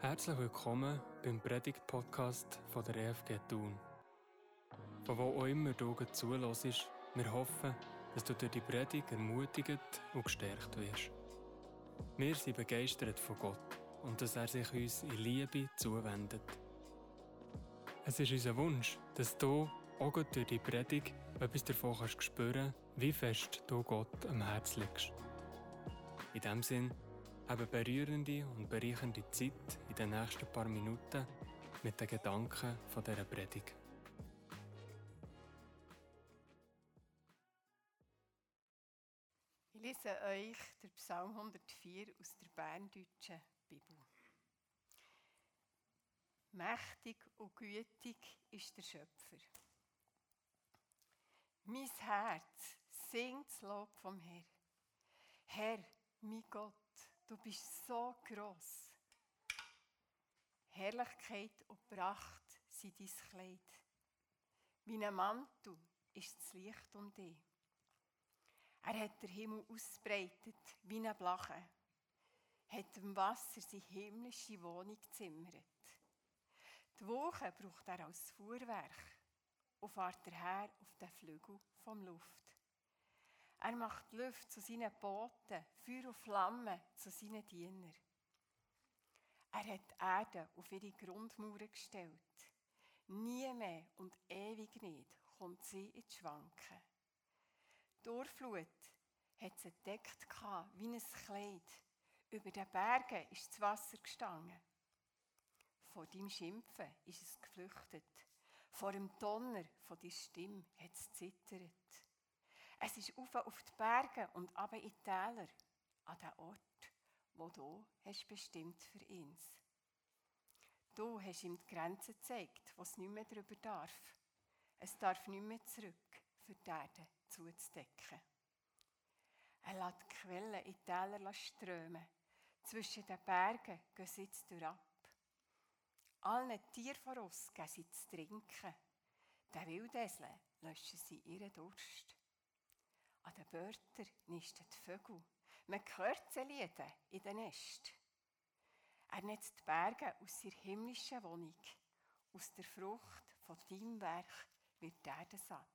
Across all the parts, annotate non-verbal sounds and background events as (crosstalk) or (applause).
Herzlich willkommen beim Predigt-Podcast von der EFG Thun. Von wo auch immer du zulässt, wir hoffen, dass du durch die Predigt ermutigt und gestärkt wirst. Wir sind begeistert von Gott und dass er sich uns in Liebe zuwendet. Es ist unser Wunsch, dass du auch durch die Predigt etwas davon kannst spüren wie fest du Gott am Herz liegst. In diesem Sinn, eine berührende und bereichernde Zeit in den nächsten paar Minuten mit den Gedanken von dieser Predigt. Ich lese euch den Psalm 104 aus der Berndeutschen Bibel. Mächtig und gütig ist der Schöpfer. Mein Herz singt das Lob vom Herrn. Herr, mein Gott, du bist so groß. Herrlichkeit und Pracht sind dein Kleid. Wie ein Mantel ist das Licht um dich. Er hat den Himmel ausbreitet wie eine Blache, hat dem Wasser seine himmlische Wohnung gezimmert. Die Woche braucht er als Fuhrwerk und fährt daher auf den Flügel vom Luft. Er macht Luft zu seinen Booten, Feuer und Flammen zu seinen Dienern. Er hat die Erde auf ihre Grundmauern gestellt. Nie mehr und ewig nicht kommt sie ins Schwanken. Die Urflut hat sie entdeckt wie ein Kleid. Über den Bergen ist das Wasser gestanden. Vor deinem Schimpfen ist es geflüchtet. Vor dem Donner von deiner Stimme hat es zittert. Es ist auf auf die Berge und ab in die Täler, an den Ort, wo du hast bestimmt für uns. Du hast ihm die Grenzen gezeigt, was nicht mehr darüber darf. Es darf nicht mehr zurück, für die Erde zuzudecken. Er lässt die Quellen in die Täler strömen. Zwischen den Bergen gehen sie jetzt ab. Allen Tieren voraus geben sie zu trinken. Den Wildesel löschen sie ihren Durst. An den Börtern nisten die Vögel. Man hört sie in den Nest. Er netzt die Berge aus ihrer himmlischen Wohnung. Aus der Frucht von deinem Werk wird die Erde satt.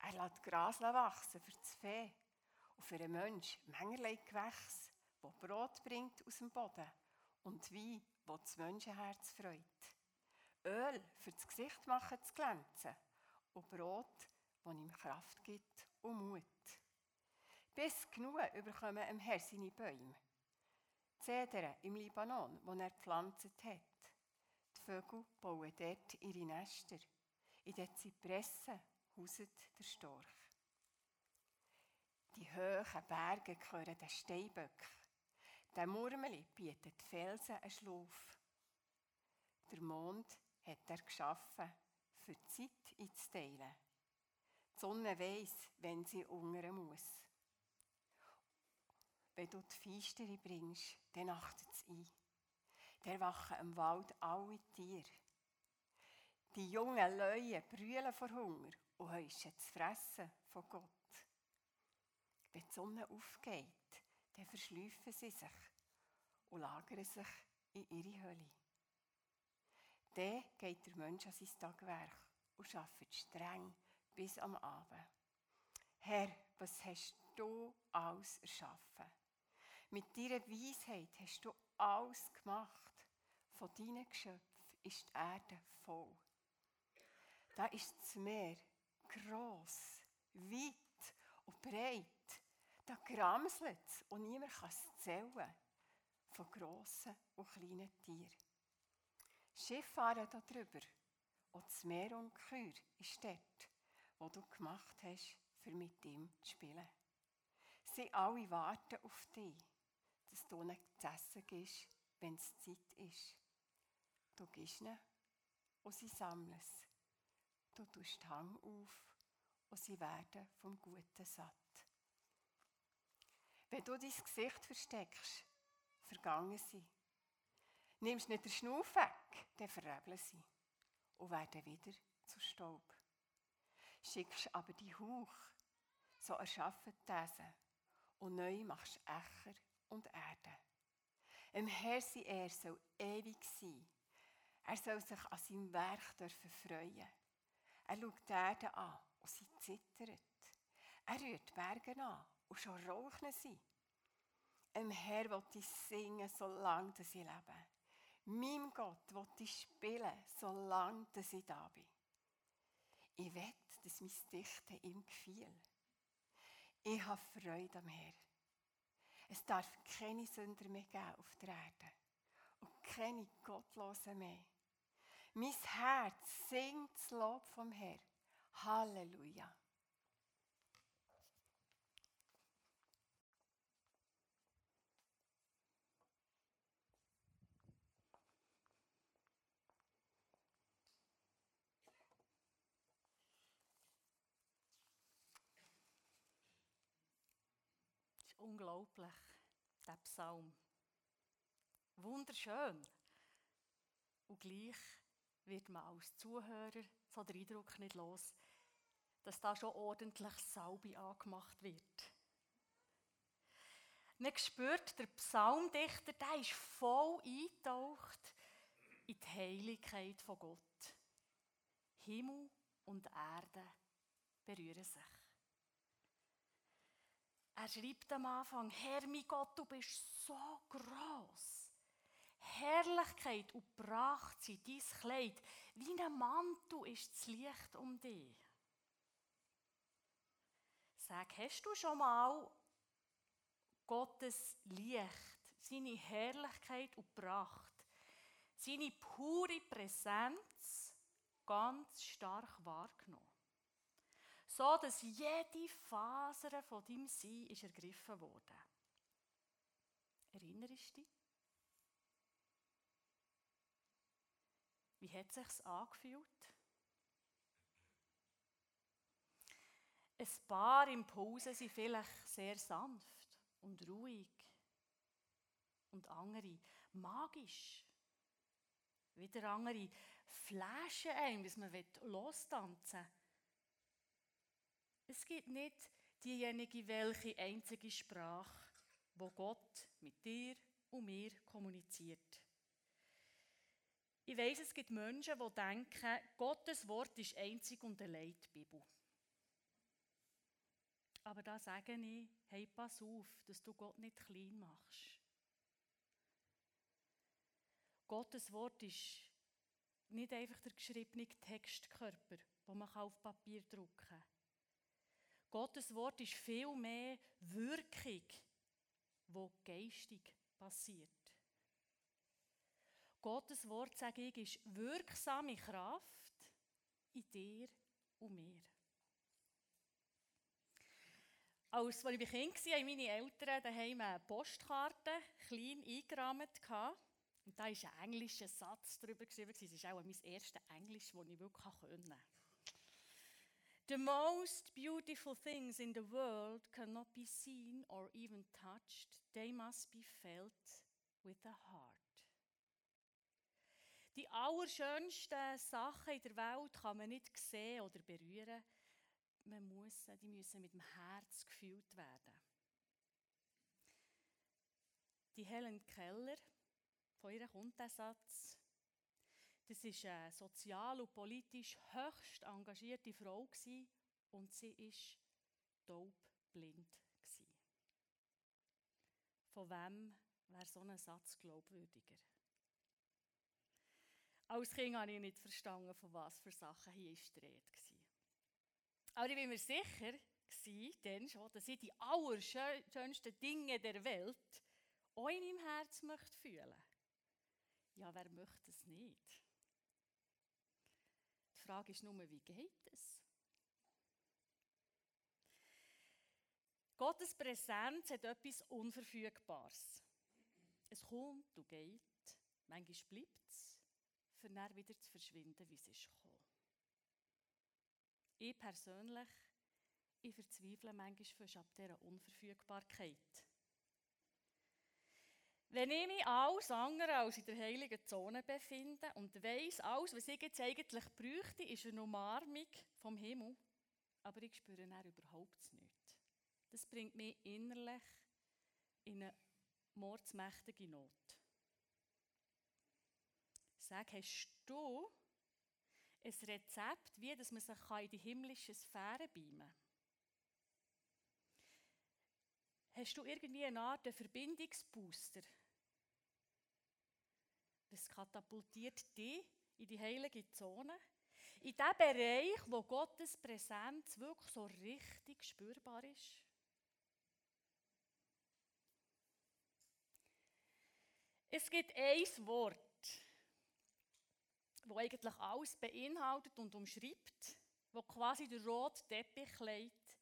Er lässt Gras wachsen für das Vieh und für einen Menschen mancherlei Gewächs, wo Brot bringt aus dem Boden und Wein, wo das Menschenherz freut. Öl für das Gesicht machen zu glänzen und Brot, das ihm Kraft gibt und Mut. Bis genug überkommen im Herr seine Bäume. Die Zedern im Libanon, wo er gepflanzt hat. Die Vögel bauen dort ihre Nester. In den Zypressen hauset der Storch. Die hohen Berge gehören den Steinböcken. Der Murmeli bietet Felsen einen Schlaf. Der Mond hat er geschaffen, für die Zeit einzuteilen. Die Sonne weiss, wenn sie hungern muss. Wenn du die Feistere bringst, dann achtet es ein. Der wachen im Wald alle Tiere. Die jungen Leute brüllen vor Hunger und heischen zu fressen von Gott. Wenn die Sonne aufgeht, dann verschlüpfen sie sich und lagern sich in ihre Hölle. Dann geht der Mensch an sein Tagwerk und arbeitet streng bis am Abend. Herr, was hast du alles erschaffen? Mit deiner Weisheit hast du alles gemacht. Von deinen Geschöpfen ist die Erde voll. Da ist das Meer gross, weit und breit. Da gramselt es und niemand kann es zählen. Von grossen und kleinen Tieren. Schiffe fahren da drüber. Und das Meer und Kür ist dort wo du gemacht hast, für mit ihm zu spielen. Sie alle warten auf dich, dass du ihnen zu essen gibst, wenn es Zeit ist. Du gibst ihnen und sie sammeln es. Du tust den Hang auf und sie werden vom Guten satt. Wenn du dein Gesicht versteckst, vergangen sie. Nimmst nicht den Schnuff weg, dann verrebeln sie und werden wieder zu Staub schickst aber die Hauch, so erschaffen Thesen, und neu machst Ächer und Erde. Im Herr sein Er soll ewig sein. Er soll sich an seinem Werk dürfen freuen. Er schaut die Erde an und sie zittert. Er rührt Berge an und schon rauchen sie. Im Herr will ich singen, solange ich lebe. Meinem Gott will ich spielen, solange ich da bin. Ich will, dass mein Dichten ihm gefiel. Ich habe Freude am Herr. Es darf keine Sünder mehr geben auf der Erde und keine Gottlosen mehr. Mein Herz singt das Lob vom Herrn. Halleluja. Unglaublich, der Psalm. Wunderschön. Und gleich wird man als Zuhörer so den Eindruck nicht los, dass da schon ordentlich Salbe angemacht wird. Man spürt, der Psalmdichter, der ist voll eingetaucht in die Heiligkeit von Gott. Himmel und Erde berühren sich. Er schreibt am Anfang, Herr mein Gott, du bist so groß. Herrlichkeit und Pracht sind dein Kleid. Wie ein Mantel ist das Licht um dich. Sag, hast du schon mal Gottes Licht, seine Herrlichkeit und Pracht, seine pure Präsenz ganz stark wahrgenommen? So dass jede Faser von deinem Sein ist ergriffen wurde. Erinnerst du dich? Wie hat es sich angefühlt? Ein paar Impulse sind vielleicht sehr sanft und ruhig und andere magisch. Wieder andere flashen einem, bis man lostanzen will. Es gibt nicht diejenige, welche einzige Sprache, wo Gott mit dir und mir kommuniziert. Ich weiß, es gibt Menschen, die denken, Gottes Wort ist einzig und allein die Bibel. Aber da sage ich, hey, pass auf, dass du Gott nicht klein machst. Gottes Wort ist nicht einfach der geschriebene Textkörper, den man auf Papier drucken kann. Gottes Wort ist viel mehr Wirkung, wo geistig passiert. Gottes Wort, sage ich, ist wirksame Kraft in dir und mir. Als ich Kind war, haben meine Eltern daheim eine Postkarte klein eingerahmt. Und da war ein englischer Satz darüber geschrieben. Das war auch mein erstes Englisch, das ich wirklich konnte. The most beautiful things in the world cannot be seen or even touched, they must be felt with the heart. Die allerschönsten Sachen in der Welt kann man nicht sehen oder berühren. Man muss, die müssen mit dem Herz gefühlt werden. Die Helen Keller, von ihr kommt der Satz, das war eine sozial und politisch höchst engagierte Frau und sie war taubblind. Von wem wäre so ein Satz glaubwürdiger? Als Kind habe ich nicht verstanden, von was für Sachen hier ist die war. Aber ich bin mir sicher, denn schon, dass ich die allerschönsten Dinge der Welt auch in meinem Herz möchte. Ja, wer möchte es nicht? Die Frage ist nur, wie geht es? Gottes Präsenz hat etwas Unverfügbares. Es kommt und geht, manchmal bleibt es, für dann wieder zu verschwinden, wie es ist gekommen. Ich persönlich, ich verzweifle manchmal ab dieser Unverfügbarkeit. Wenn ich mich alles andere als in der heiligen Zone befinde und weiss, alles, was ich jetzt eigentlich bräuchte, ist eine Umarmung vom Himmel, aber ich spüre dann überhaupt nichts. Das bringt mich innerlich in eine mordsmächtige Not. Sag, hast du ein Rezept, wie dass man sich in die himmlische Sphäre beamen kann? Hast du irgendwie eine Art Verbindungsbooster? Das katapultiert dich in die heilige Zone. In dem Bereich, wo Gottes Präsenz wirklich so richtig spürbar ist. Es gibt ein Wort, das eigentlich alles beinhaltet und umschreibt, wo quasi der rote Teppich legt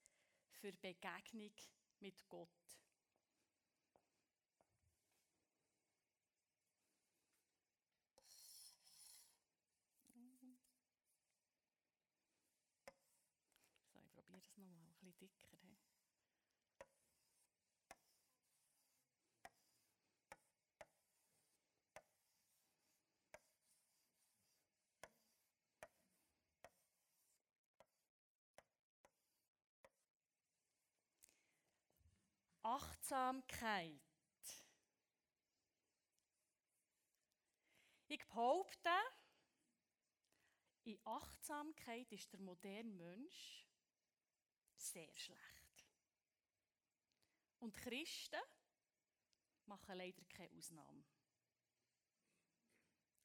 für Begegnung mit Gott. Achtsamkeit. Ich behaupte, in Achtsamkeit ist der moderne Mensch sehr schlecht. Und Christen machen leider keine Ausnahme.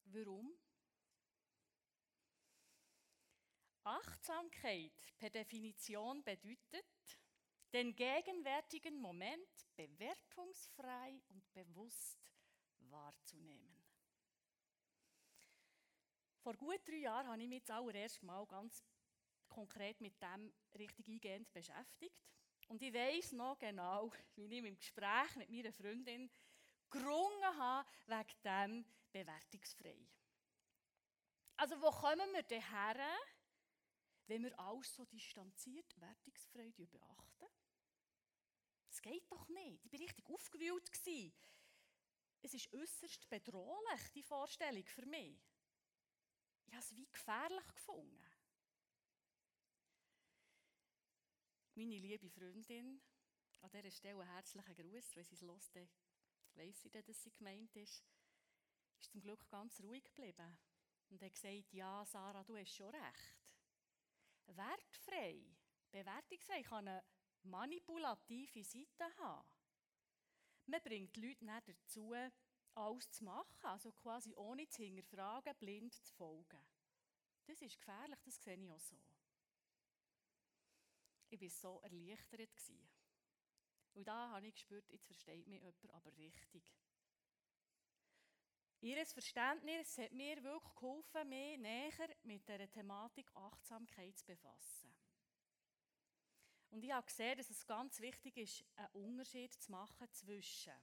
Warum? Achtsamkeit per Definition bedeutet, den gegenwärtigen Moment bewertungsfrei und bewusst wahrzunehmen. Vor gut drei Jahren habe ich mich das allererste Mal ganz konkret mit dem richtig eingehend beschäftigt. Und ich weiß noch genau, wie ich im Gespräch mit meiner Freundin gerungen habe wegen dem bewertungsfrei. Also wo kommen wir denn her, wenn wir alles so distanziert, wertungsfrei beachten? Das geht doch nicht. Ich war richtig aufgewühlt. Es ist äußerst bedrohlich, die Vorstellung für mich. Ich habe es wie gefährlich gefunden. Meine liebe Freundin, an dieser Stelle einen herzlichen Gruß, wenn sie es hört, weiss sie, dass sie gemeint ist, ist zum Glück ganz ruhig geblieben und hat gesagt, ja, Sarah, du hast schon recht. Wertfrei, bewertungsfrei kann eine manipulative Seite haben. Man bringt die Leute nicht dazu, alles zu machen, also quasi ohne zu hinterfragen, blind zu folgen. Das ist gefährlich, das sehe ich auch so. Ich war so erleichtert. Und da habe ich gespürt, jetzt versteht mich jemand aber richtig. Ihr Verständnis hat mir wirklich geholfen, mich näher mit der Thematik Achtsamkeit zu befassen. Und ich habe gesehen, dass es ganz wichtig ist, einen Unterschied zu machen zwischen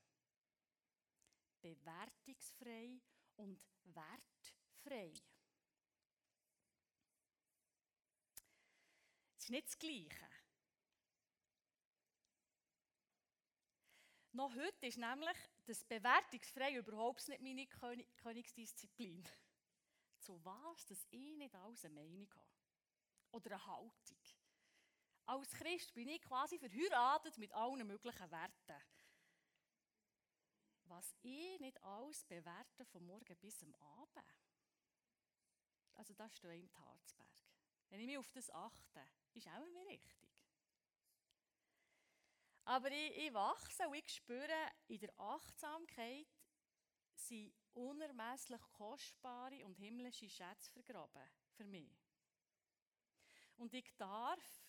bewertungsfrei und wertfrei. Es ist nicht das Gleiche. Noch heute ist nämlich das Bewertungsfrei überhaupt nicht meine Königsdisziplin. (laughs) Zu was, dass ich nicht alles eine Meinung habe. Oder eine Haltung. Als Christ bin ich quasi verheiratet mit allen möglichen Werten. Was ich nicht alles bewerte, vom Morgen bis am Abend. Also das steht im Harzberg. Wenn ich mich auf das achte, ist auch immer richtig. Aber ich, ich wachse und ich spüre, in der Achtsamkeit sind unermesslich kostbare und himmlische Schätze vergraben für mich. Und ich darf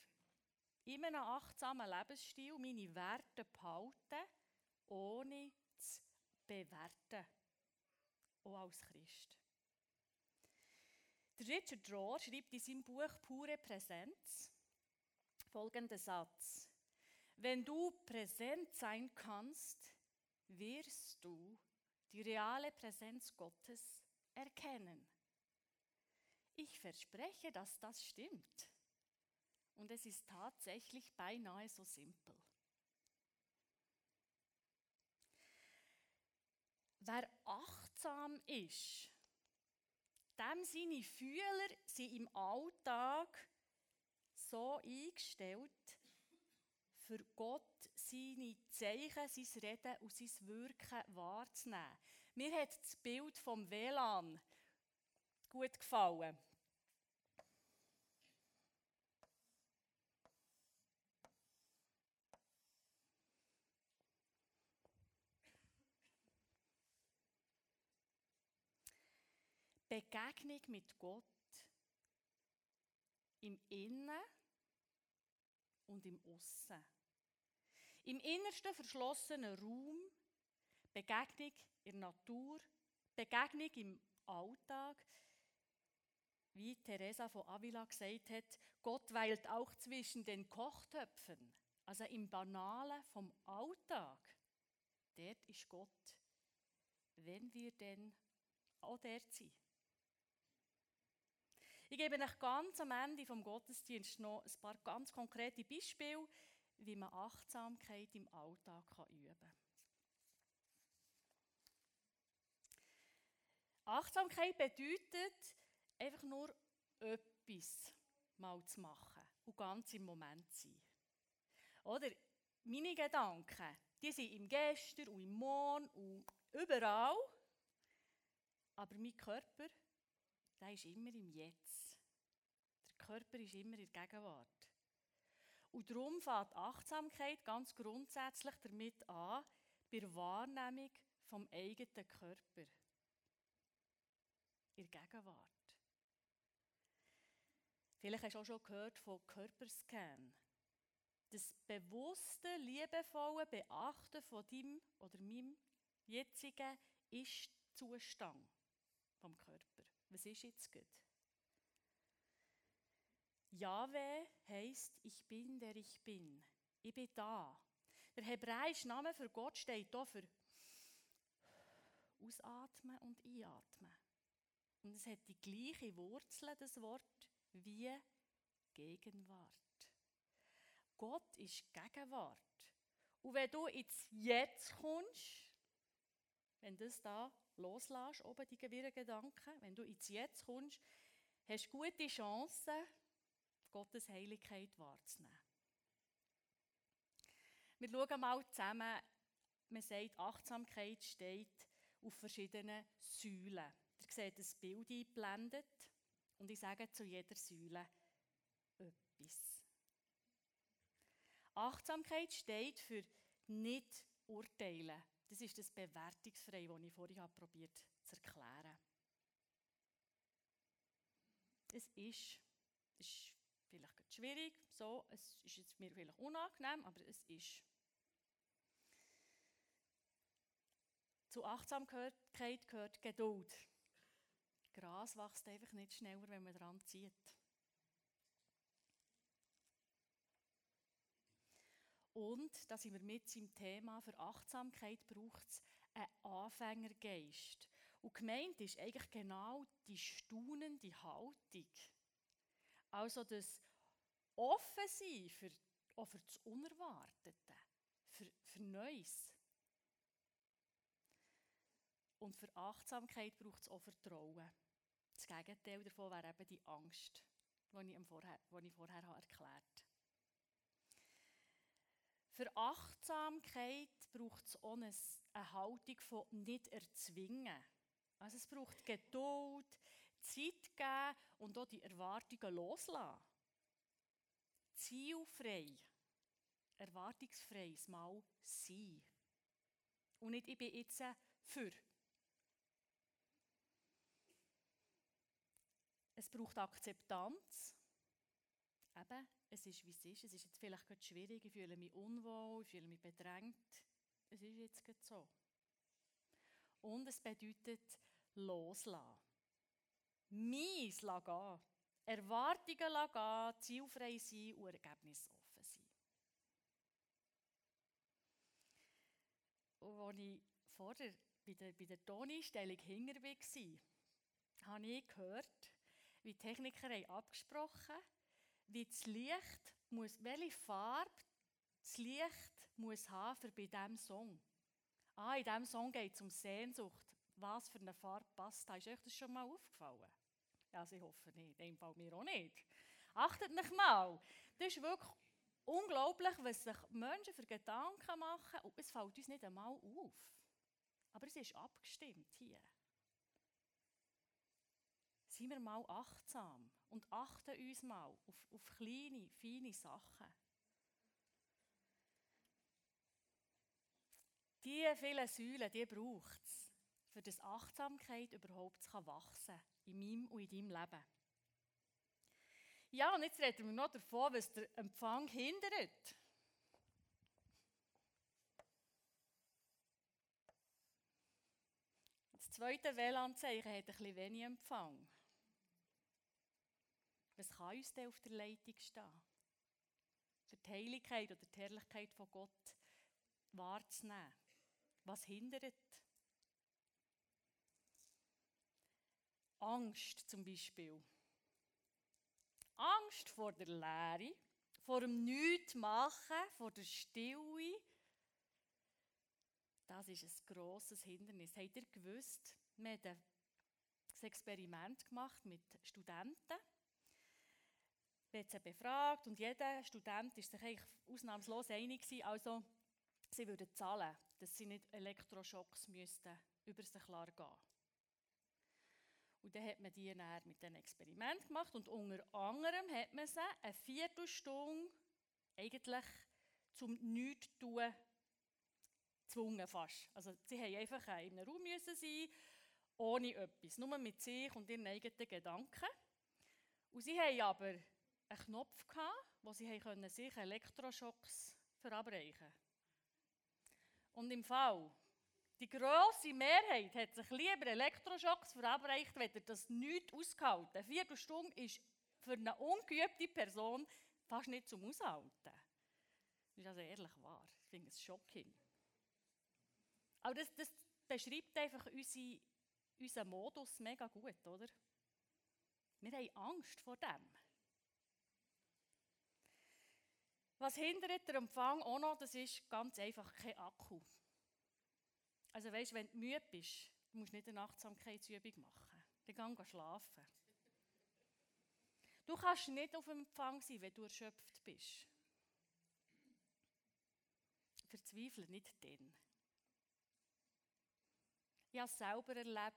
in einem achtsamen Lebensstil meine Werte behalten, ohne zu bewerten. Auch als Christ. Richard Rohr schreibt in seinem Buch Pure Präsenz folgenden Satz. Wenn du präsent sein kannst, wirst du die reale Präsenz Gottes erkennen. Ich verspreche, dass das stimmt. Und es ist tatsächlich beinahe so simpel. Wer achtsam ist, dem seine Fühler sind im Alltag so eingestellt, für Gott seine Zeichen, sein Reden und sein Wirken wahrzunehmen. Mir hat das Bild vom WLAN gut gefallen. Begegnung mit Gott im Innen und im Aussen. Im innersten verschlossenen Raum, Begegnung in der Natur, Begegnung im Alltag. Wie Teresa von Avila gesagt hat, Gott weilt auch zwischen den Kochtöpfen, also im Banalen vom Alltag. Dort ist Gott, wenn wir denn auch dort sind. Ich gebe euch ganz am Ende vom Gottesdienst noch ein paar ganz konkrete Beispiele, wie man Achtsamkeit im Alltag üben kann. Achtsamkeit bedeutet einfach nur etwas mal zu machen und ganz im Moment zu sein. Oder meine Gedanken, die sind im Gestern und im Morgen und überall. Aber mein Körper, der ist immer im Jetzt. Der Körper ist immer in der Gegenwart. Und darum fängt Achtsamkeit ganz grundsätzlich damit an, bei der Wahrnehmung vom eigenen Körper. In der Gegenwart. Vielleicht hast du auch schon gehört von Körperscan. Das bewusste, liebevolle Beachten von deinem oder meinem jetzigen Ist-Zustand vom Körper. Was ist jetzt gut? Jahwe heißt, ich bin, der ich bin. Ich bin da. Der hebräische Name für Gott steht hier für Ausatmen und Einatmen. Und es hat die gleiche Wurzel, das Wort, wie Gegenwart. Gott ist Gegenwart. Und wenn du ins Jetzt kommst, wenn das da loslässt, oben die gewirren Gedanken, wenn du ins Jetzt kommst, hast du gute Chancen, Gottes Heiligkeit wahrzunehmen. Wir schauen mal zusammen, man sagt, Achtsamkeit steht auf verschiedenen Säulen. Ihr seht das Bild eingeblendet und ich sage zu jeder Säule etwas. Achtsamkeit steht für nicht urteilen. Das ist das Bewertungsfrei, das ich vorhin probiert zu erklären. Es ist, es ist vielleicht schwierig, so, es ist jetzt mir vielleicht unangenehm, aber es ist. Zu Achtsamkeit gehört Geduld. Gras wächst einfach nicht schneller, wenn man dran zieht. Und, da sind wir mit im Thema, für Achtsamkeit braucht es einen Anfängergeist. Und gemeint ist eigentlich genau die staunende Haltung. Also das Offensein für, auch für das Unerwartete, für, für Neues. Und für Achtsamkeit braucht es auch Vertrauen. Das Gegenteil davon wäre eben die Angst, die ich vorher, die ich vorher erklärt habe. Für Achtsamkeit braucht es auch eine, Haltung von nicht erzwingen. Also es braucht Geduld, Zeit geben und auch die Erwartungen loslassen. Zielfrei, erwartungsfreies Mal sein. Und nicht, ich bin jetzt für. Es braucht Akzeptanz. Eben, es ist, wie es ist. Es ist jetzt vielleicht gerade schwierig, ich fühle mich unwohl, ich fühle mich bedrängt. Es ist jetzt gerade so. Und es bedeutet loslassen. Mies gehen. Erwartungen gehen, zielfrei sein und ergebnisoffen sein. Und als ich vorher bei der, bei der Toneinstellung hinter war, habe ich gehört, wie die Techniker haben abgesprochen wie das Licht muss, welche Farbe das Licht muss haben für bei diesem Song. Ah, in diesem Song geht es um Sehnsucht. Was für eine Farbe passt da? Ist euch das schon mal aufgefallen? Also ich hoffe nicht, in dem Fall mir auch nicht. Achtet nicht mal. Das ist wirklich unglaublich, was sich Menschen für Gedanken machen und es fällt uns nicht einmal auf. Aber es ist abgestimmt hier. Seien wir mal achtsam und achten uns mal auf, auf kleine, feine Sachen. Diese vielen Säulen, die braucht es, für das Achtsamkeit überhaupt zu wachsen in meinem und in deinem Leben. Ja, und jetzt reden wir noch davon, was der Empfang hindert. Das zweite WLAN-Zeichen hat ein bisschen wenig Empfang. Was kann uns denn auf der Leitung stehen? Für die Heiligkeit oder die Herrlichkeit von Gott wahrzunehmen. Was hindert? Angst zum Beispiel. Angst vor der Leere, vor dem Nichtmachen, vor der Stille. Das ist ein grosses Hindernis. Habt ihr gewusst, wir haben ein Experiment gemacht mit Studenten. Sie befragt und jeder Student ist sich eigentlich ausnahmslos einig gewesen, also sie würden zahlen, dass sie nicht Elektroschocks müssten über sich gehen. Und dann hat man die dann mit einem Experiment gemacht und unter anderem hat man sie eine Viertelstunde eigentlich zum Nichtstun gezwungen fast. Also sie haben einfach in einem Raum sein, ohne etwas, nur mit sich und ihren eigenen Gedanken. Und sie haben aber einen Knopf gehabt, wo sie können sich Elektroschocks verabreichen konnten. Und im Fall die grosse Mehrheit hat sich lieber Elektroschocks verabreicht, wenn er das nicht ausgehalten. Eine Viertelstunde ist für eine ungeübte Person fast nicht zum Aushalten. Das ist also ehrlich wahr. Ich finde es shocking. Aber das, das beschreibt einfach unsere, unseren Modus mega gut, oder? Wir haben Angst vor dem. Was hindert der Empfang auch noch, das ist ganz einfach kein Akku. Also weißt, wenn du müde bist, du musst nicht eine Achtsamkeitsübung machen. Dann geh schlafen. Du kannst nicht auf Empfang sein, wenn du erschöpft bist. Verzweifle nicht dann. Ich habe es selber erlebt,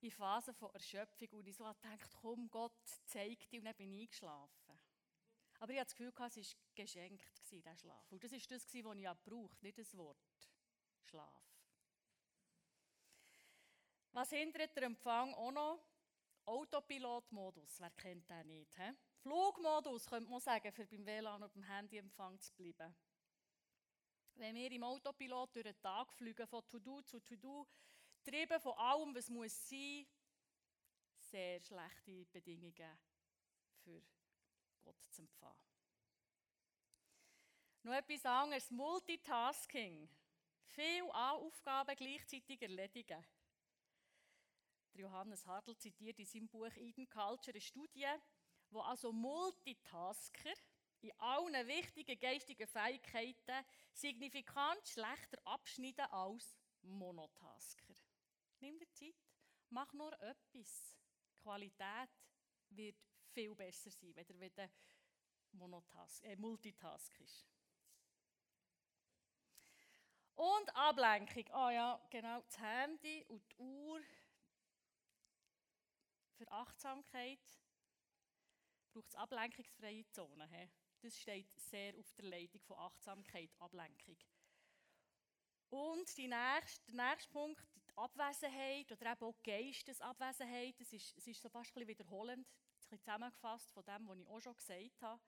in Phasen von Erschöpfung, wo ich so gedacht komm Gott, zeig dir, und dann bin ich eingeschlafen. Aber ich hatte das Gefühl, es war geschenkt, dieser Schlaf. Und das war das, was ich brauchte, nicht das Wort Schlaf. Was hindert der Empfang auch noch? Autopilot-Modus, wer kennt den nicht? He? Flugmodus könnte man sagen, für beim WLAN und beim Handyempfang zu bleiben. Wenn wir im Autopilot durch den Tag fliegen, von To-Do zu To-Do, getrieben von allem, was muss sein, sehr schlechte Bedingungen für Gott zu empfangen. Noch etwas anderes, Multitasking. Viele Aufgaben gleichzeitig erledigen. Johannes Hartl zitiert in seinem Buch Eden Culture eine Studie, wo also Multitasker in allen wichtigen geistigen Fähigkeiten signifikant schlechter abschneiden als Monotasker. Nimm dir Zeit, mach nur etwas. Qualität wird viel besser sein, wenn du Monotask, äh, Multitask ist. Und Ablenkung. Ah ja, genau, das Handy und die Uhr für Achtsamkeit braucht es ablenkungsfreie Zonen. Das steht sehr auf der Leitung von Achtsamkeit, Ablenkung. Und die nächste, der nächste Punkt, Abwesenheit oder eben auch Geistesabwesenheit, das ist, es ist so fast ein bisschen wiederholend, ein bisschen zusammengefasst von dem, was ich auch schon gesagt habe.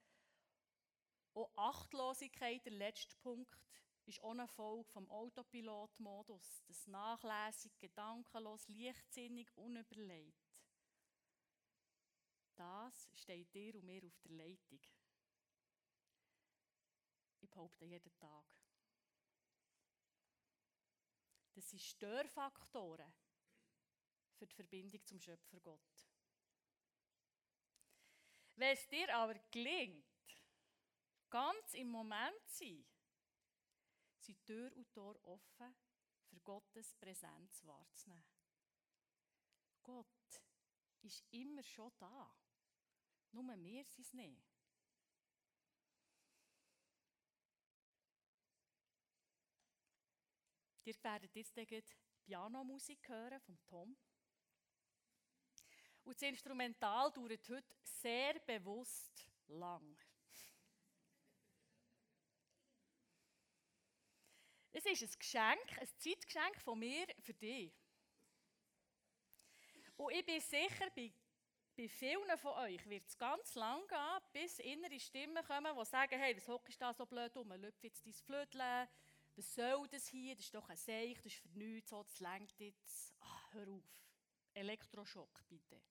Auch Achtlosigkeit, der letzte Punkt, ist auch eine Folge vom Autopilot-Modus. Das nachlässig, gedankenlos, leichtsinnig, unüberlegt. Das steht dir und mir auf der Leitung. Ich behaupte jeden Tag. Das sind Störfaktoren für die Verbindung zum Schöpfer Gott. Wenn es dir aber gelingt, ganz im Moment zu sein, sind Tür und Tor offen, für Gottes Präsenz wahrzunehmen. Gott ist immer schon da. Nur wir sind es nicht. Ihr werdet jetzt Pianomusik hören von Tom. Und das Instrumental dauert heute sehr bewusst lang. Es ist ein Geschenk, ein Zeitgeschenk von mir für dich. Und ich bin sicher, bei, bei vielen von euch wird es ganz lang gehen, bis innere Stimmen kommen, die sagen, hey, was hockst du da so blöd um? Löpf jetzt dein Flötchen. Was soll das hier? Das ist doch ein Seich, das ist für nichts, so, das lenkt jetzt. Ah, hör auf. Elektroschock, bitte.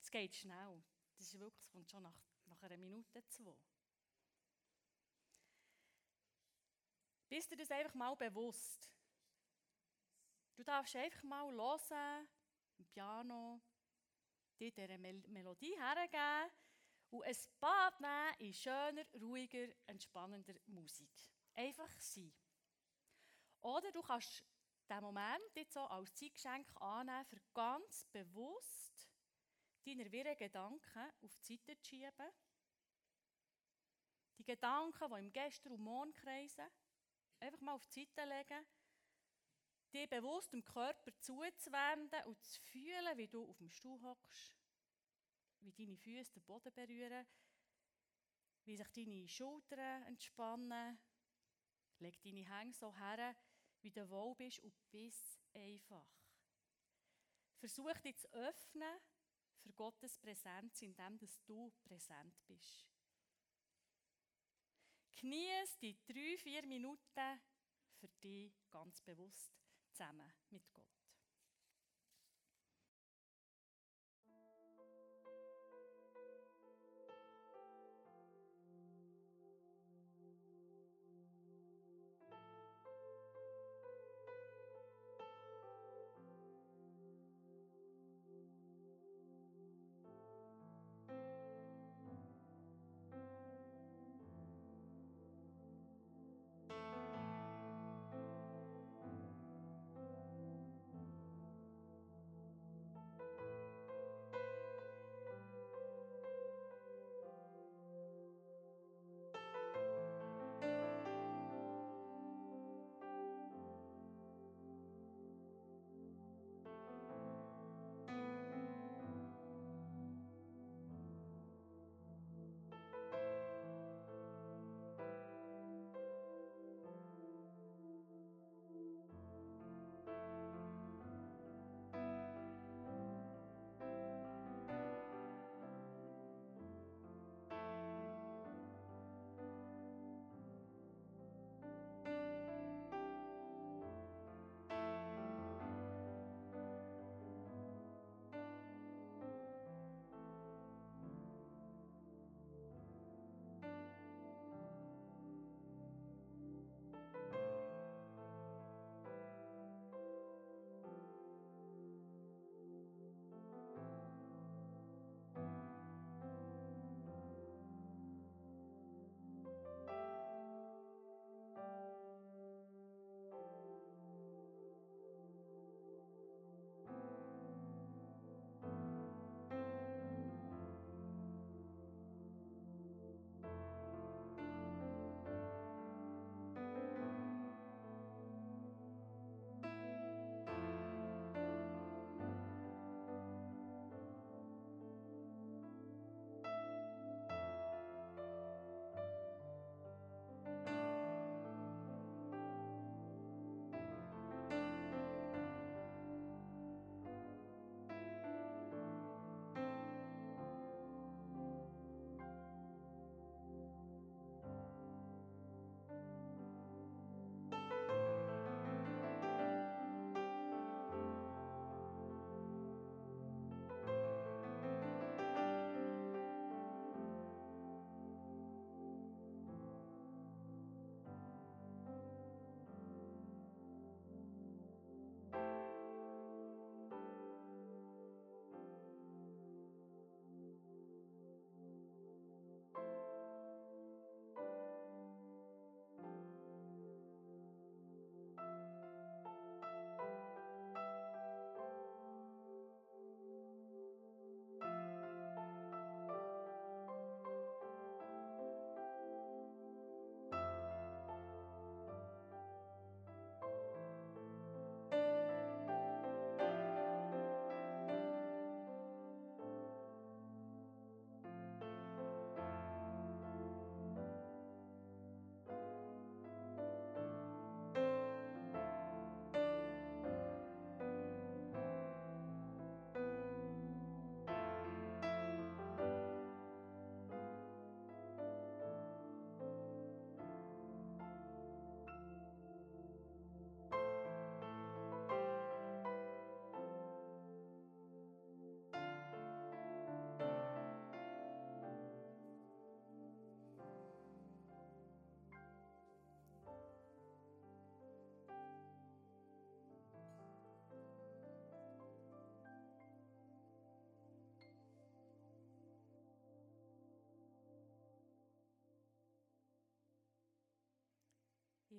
Es geht schnell. Das ist wirklich, es kommt schon nach, nach einer Minute, zwei. Bist du das einfach mal bewusst? Du darfst einfach mal hören, im Piano, dir diese Mel Melodie hergeben und ein Bad nehmen in schöner, ruhiger, entspannender Musik. Einfach sein. Oder du kannst diesen Moment jetzt so als Zeitgeschenk annehmen, für ganz bewusst deine wirren Gedanken auf die Seite zu schieben. Die Gedanken, die im Gestern und Morgen kreisen, einfach mal auf die Seite legen, dir bewusst dem Körper zuzuwenden und zu fühlen, wie du auf dem Stuhl hockst, wie deine Füße den Boden berühren, wie sich deine Schultern entspannen. Leg deine Hänge so her, wie du wohl bist und bis einfach. Versuch dich zu öffnen für Gottes Präsenz, indem du präsent bist. Genieß die drei, vier Minuten für dich ganz bewusst zusammen mit Gott.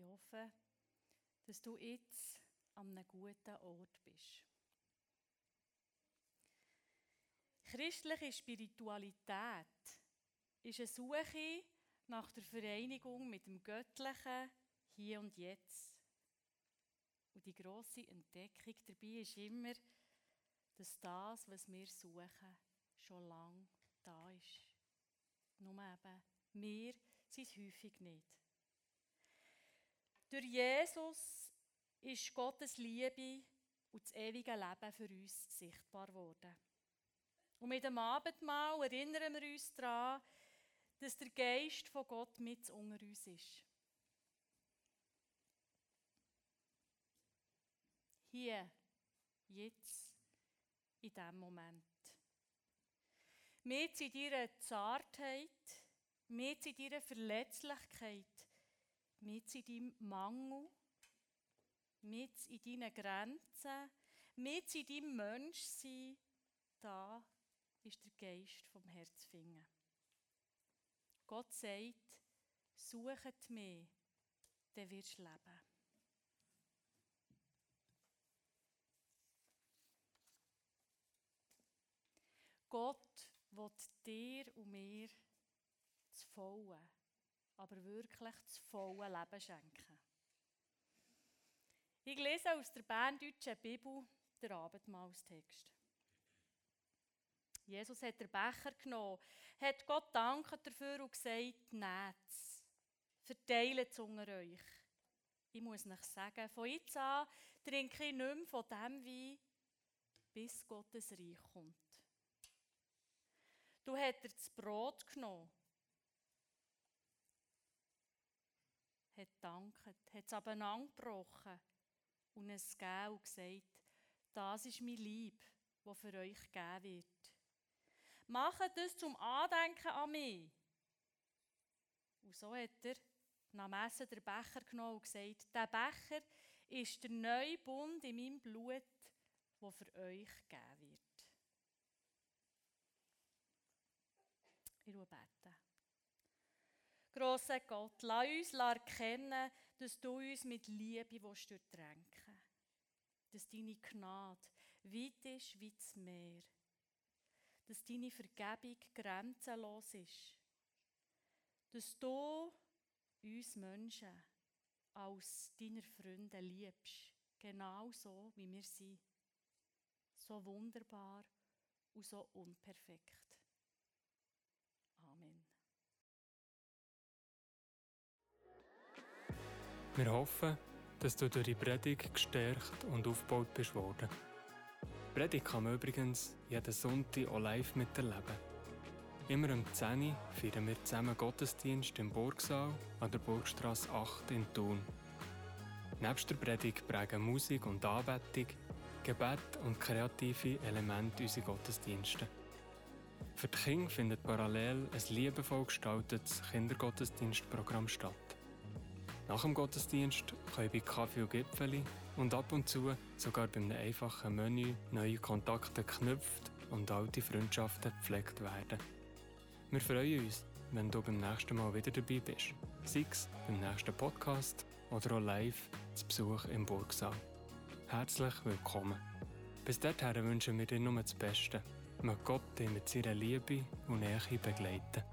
Hoffe, dass du jetzt an einem guten Ort bist. Christliche Spiritualität ist eine Suche nach der Vereinigung mit dem Göttlichen hier und jetzt. Und die große Entdeckung dabei ist immer, dass das, was wir suchen, schon lange da ist. Nur eben, wir sind es häufig nicht. Durch Jesus ist Gottes Liebe und das ewige Leben für uns sichtbar geworden. Und mit dem Abendmahl erinnern wir uns daran, dass der Geist von Gott mit unter uns ist. Hier, jetzt, in diesem Moment. Mit in deiner Zartheit, mit in deiner Verletzlichkeit, mit in deinem Mangel, mit in deinen Grenzen, mit in deinem Menschsein, da ist der Geist vom Herzfinger. Gott sagt, suchet mich, dann wirst du leben. Gott will dir und mir das volle, aber wirklich das volle Leben schenken. Ich lese aus der Berndeutschen Bibel den Abendmahlstext. Jesus hat den Becher genommen, hat Gott danken dafür und gesagt, nehmt verteilt es unter euch. Ich muss euch sagen, von jetzt an trinke ich nicht mehr von dem Wein, bis Gottes Reich kommt. Du er das Brot genommen, hat dankt, hat es abeinandergebrochen und es gegeben und gesagt, das ist mein Lieb, das für euch gegeben wird. Macht das zum Andenken an mich. Und so hat er nach Essen den Becher genommen und gesagt, der Becher ist der neue Bund in meinem Blut, der für euch gegeben wird. Ich will Grosser Gott, lass uns erkennen, dass du uns mit Liebe durchtränken Dass deine Gnade weit ist wie das Meer. Dass deine Vergebung grenzenlos ist. Dass du uns Menschen als deiner Freunde liebst. Genau so, wie wir sind. So wunderbar und so unperfekt. Wir hoffen, dass du durch die Predigt gestärkt und aufgebaut bist worden. Die Predigt kann man übrigens jeden Sonntag auch live miterleben. Immer um 10 Uhr feiern wir zusammen Gottesdienst im Burgsaal an der Burgstrasse 8 in Thun. Neben der Predigt prägen Musik und Anbetung, Gebet und kreative Elemente unsere Gottesdienste. Für die Kinder findet parallel ein liebevoll gestaltetes Kindergottesdienstprogramm statt. Nach dem Gottesdienst können bei Kaffee und Gipfeli und ab und zu sogar bei einem einfachen Menü neue Kontakte geknüpft und alte Freundschaften gepflegt werden. Wir freuen uns, wenn du beim nächsten Mal wieder dabei bist. Sei es beim nächsten Podcast oder auch live zu Besuch im Burgsaal. Herzlich willkommen. Bis dahin wünschen wir dir nur das Beste. Möge Gott dich mit seiner Liebe und Nähe begleiten.